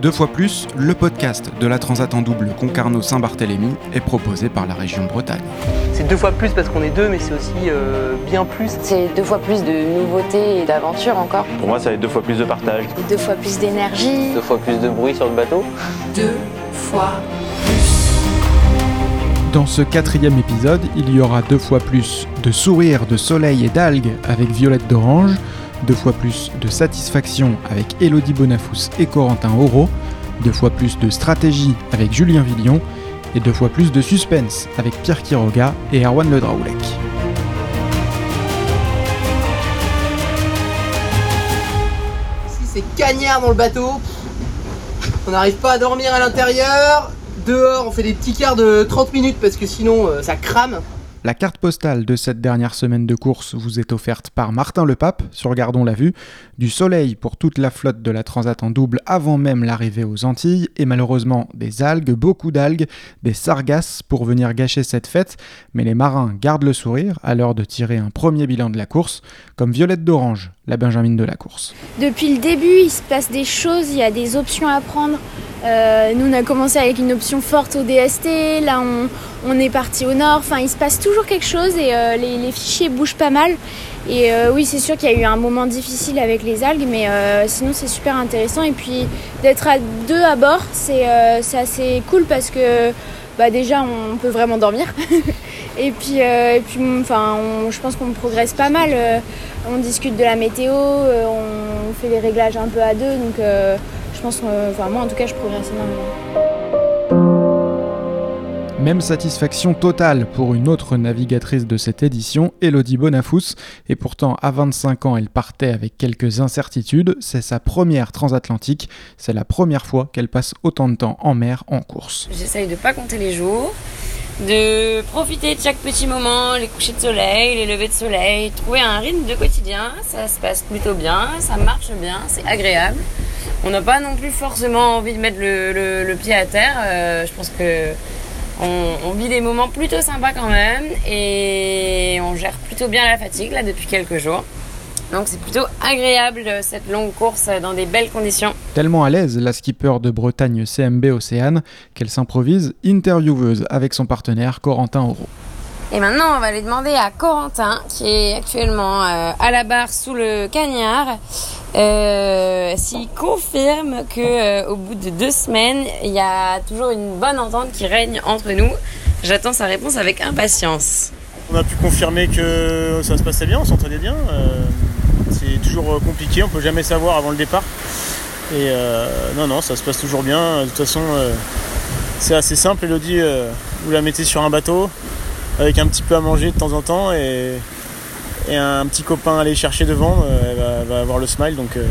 Deux fois plus, le podcast de la Transat en double Concarneau-Saint-Barthélemy est proposé par la région Bretagne. C'est deux fois plus parce qu'on est deux, mais c'est aussi euh, bien plus. C'est deux fois plus de nouveautés et d'aventures encore. Pour moi, ça va être deux fois plus de partage. Deux fois plus d'énergie. Deux fois plus de bruit sur le bateau. Deux fois Dans ce quatrième épisode, il y aura deux fois plus de sourires, de soleil et d'algues avec Violette d'Orange, deux fois plus de satisfaction avec Elodie Bonafous et Corentin Auro, deux fois plus de stratégie avec Julien Villion, et deux fois plus de suspense avec Pierre Quiroga et Erwan Le Draoulec. C'est cagnard dans le bateau. On n'arrive pas à dormir à l'intérieur. Dehors, on fait des petits quarts de 30 minutes parce que sinon, euh, ça crame. La carte postale de cette dernière semaine de course vous est offerte par Martin Lepape sur Gardons la Vue, du soleil pour toute la flotte de la Transat en double avant même l'arrivée aux Antilles, et malheureusement des algues, beaucoup d'algues, des sargasses pour venir gâcher cette fête, mais les marins gardent le sourire à l'heure de tirer un premier bilan de la course, comme Violette d'Orange, la Benjamine de la course. Depuis le début, il se passe des choses, il y a des options à prendre. Euh, nous, on a commencé avec une option forte au DST, là, on, est parti au nord. Enfin, il se passe toujours quelque chose et euh, les, fichiers bougent pas mal. Et euh, oui, c'est sûr qu'il y a eu un moment difficile avec les algues, mais sinon, c'est super intéressant. Et puis, d'être à deux à bord, c'est assez cool parce que bah, déjà, on peut vraiment dormir. et puis, enfin, je pense qu'on progresse pas mal. on discute de la météo, on fait les réglages un peu à deux. Donc, je pense, enfin, moi en tout cas, je progresse énormément. Même satisfaction totale pour une autre navigatrice de cette édition, Elodie Bonafous, et pourtant à 25 ans elle partait avec quelques incertitudes, c'est sa première transatlantique, c'est la première fois qu'elle passe autant de temps en mer en course. J'essaye de pas compter les jours, de profiter de chaque petit moment, les couchers de soleil, les levées de soleil, trouver un rythme de quotidien, ça se passe plutôt bien, ça marche bien, c'est agréable. On n'a pas non plus forcément envie de mettre le, pied à terre, euh, je pense que on, vit des moments plutôt sympas quand même et on gère plutôt bien la fatigue là depuis quelques jours. Donc c'est plutôt agréable cette longue course dans des belles conditions. Tellement à l'aise, la skipper de Bretagne CMB Océane, qu'elle s'improvise intervieweuse avec son partenaire Corentin Auro. Et maintenant, on va aller demander à Corentin, qui est actuellement euh, à la barre sous le cagnard, euh, s'il confirme que euh, au bout de deux semaines, il y a toujours une bonne entente qui règne entre nous. J'attends sa réponse avec impatience. On a pu confirmer que ça se passait bien, on s'entendait bien. C'est toujours compliqué, on peut jamais savoir avant le départ. Et non, non, ça se passe toujours bien. De toute façon, c'est assez simple. Elodie, vous la mettez sur un bateau avec un petit peu à manger de temps en temps et, un petit copain à aller chercher devant, elle va, avoir le smile. Donc, euh,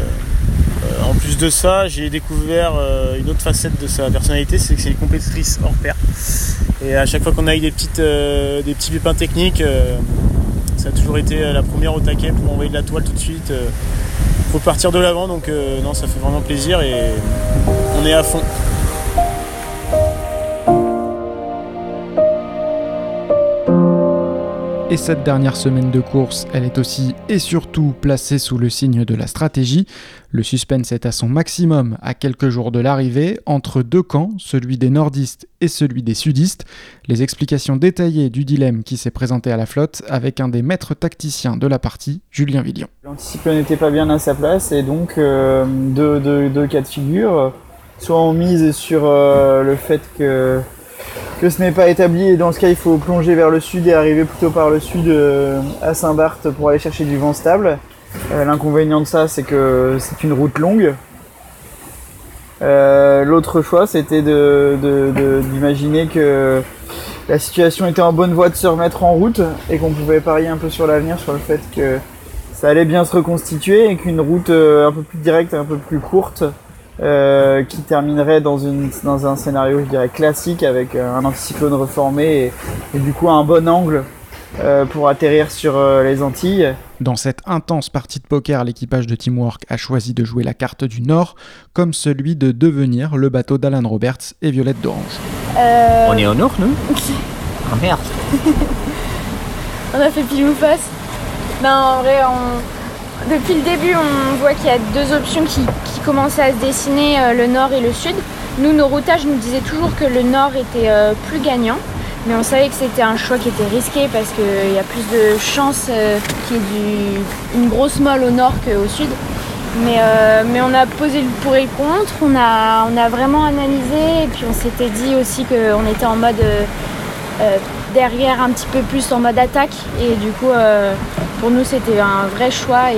en plus de ça, j'ai découvert euh, une autre facette de sa personnalité, c'est que c'est une compétitrice hors pair. Et à chaque fois qu'on a eu des, petites, euh, des petits pépins techniques, ça a toujours été la première au taquet pour envoyer de la toile tout de suite. faut partir de l'avant, donc non, ça fait vraiment plaisir et on est à fond. Et cette dernière semaine de course, elle est aussi et surtout placée sous le signe de la stratégie. Le suspense est à son maximum à quelques jours de l'arrivée, entre deux camps, celui des nordistes et celui des sudistes. Les explications détaillées du dilemme qui s'est présenté à la flotte avec un des maîtres tacticiens de la partie, Julien Villion. L'anticipé n'était pas bien à sa place et donc euh, deux, cas de figure. Soit on mise sur euh, le fait que que ce n'est pas établi et dans ce cas il faut plonger vers le sud et arriver plutôt par le sud euh, à Saint-Barth pour aller chercher du vent stable. Euh, L'inconvénient de ça c'est que c'est une route longue. Euh, L'autre choix c'était d'imaginer que la situation était en bonne voie de se remettre en route et qu'on pouvait parier un peu sur l'avenir sur le fait que ça allait bien se reconstituer et qu'une route un peu plus directe, un peu plus courte euh, qui terminerait dans, une, dans un scénario, je dirais, classique avec un anticyclone reformé et, et du coup un bon angle euh, pour atterrir sur euh, les Antilles. Dans cette intense partie de poker, l'équipage de Teamwork a choisi de jouer la carte du Nord comme celui de devenir le bateau d'Alan Roberts et Violette d'Orange. Euh... On est au Nord, nous Ah merde On a fait pile ou face Non, en vrai, on depuis le début, on voit qu'il y a deux options qui, qui commençait à se dessiner, le nord et le sud. Nous, nos routages nous disaient toujours que le nord était plus gagnant. Mais on savait que c'était un choix qui était risqué parce qu'il y a plus de chances qu'il y ait une grosse molle au nord qu'au sud. Mais, euh, mais on a posé le pour et le contre, on a, on a vraiment analysé et puis on s'était dit aussi qu'on était en mode euh, euh, derrière un petit peu plus en mode attaque et du coup pour nous c'était un vrai choix et,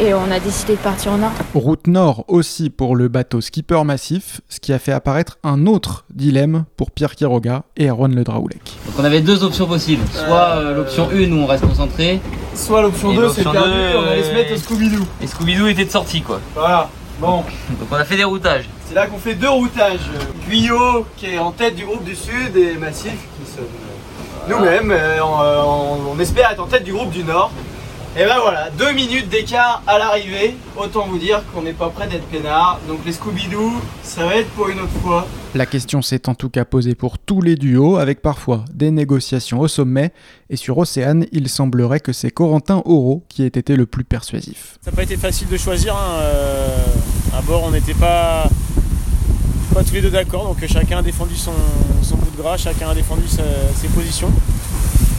et on a décidé de partir au nord. Route nord aussi pour le bateau skipper massif, ce qui a fait apparaître un autre dilemme pour Pierre Quiroga et Erwan Le Draoulec. Donc on avait deux options possibles, soit l'option 1 où on reste concentré, soit l'option 2 c'est perdu, on allait se mettre au Scooby-Doo. Et Scooby-Doo était de sortie quoi. Voilà, bon. Donc on a fait des routages. C'est là qu'on fait deux routages. Guyot qui est en tête du groupe du Sud et Massif qui sommes nous-mêmes. Euh, on espère être en tête du groupe du Nord. Et ben voilà, deux minutes d'écart à l'arrivée. Autant vous dire qu'on n'est pas prêt d'être peinard. Donc les Scooby-Doo, ça va être pour une autre fois. La question s'est en tout cas posée pour tous les duos, avec parfois des négociations au sommet. Et sur Océane, il semblerait que c'est Corentin Oro qui ait été le plus persuasif. Ça n'a pas été facile de choisir. Hein. Euh, à bord, on n'était pas, pas tous les deux d'accord. Donc chacun a défendu son, bout de gras, chacun a défendu ses positions.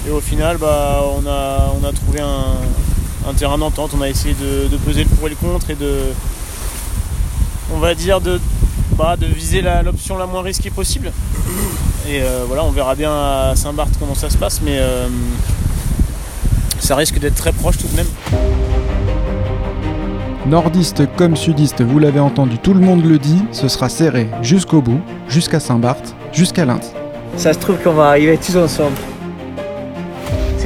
Et au final, bah, on, a, on a trouvé un, terrain d'entente. On a essayé de, peser le pour et le contre et de, on va dire, de, bah, de viser l'option la, moins risquée possible. Et euh, voilà, on verra bien à Saint-Barth comment ça se passe, mais euh, ça risque d'être très proche tout de même. Nordiste comme sudiste, vous l'avez entendu, tout le monde le dit, ce sera serré jusqu'au bout, jusqu'à Saint-Barth, jusqu'à lundi. Ça se trouve qu'on va arriver tous ensemble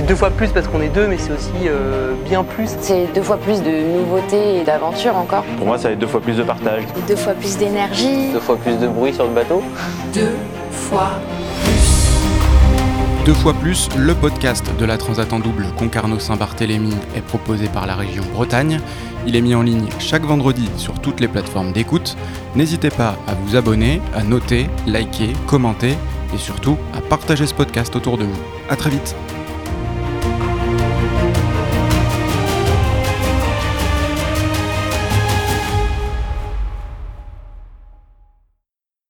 deux fois plus parce qu'on est deux, mais c'est aussi euh, bien plus. C'est deux fois plus de nouveautés et d'aventures encore. Pour moi, ça va être deux fois plus de partage. Deux fois plus d'énergie. Deux fois plus de bruit sur le bateau. Deux fois plus. Deux fois plus, le podcast de la Transat en double Concarneau-Saint-Barthélemy est proposé par la région Bretagne. Il est mis en ligne chaque vendredi sur toutes les plateformes d'écoute. N'hésitez pas à vous abonner, à noter, liker, commenter et surtout à partager ce podcast autour de vous. A très vite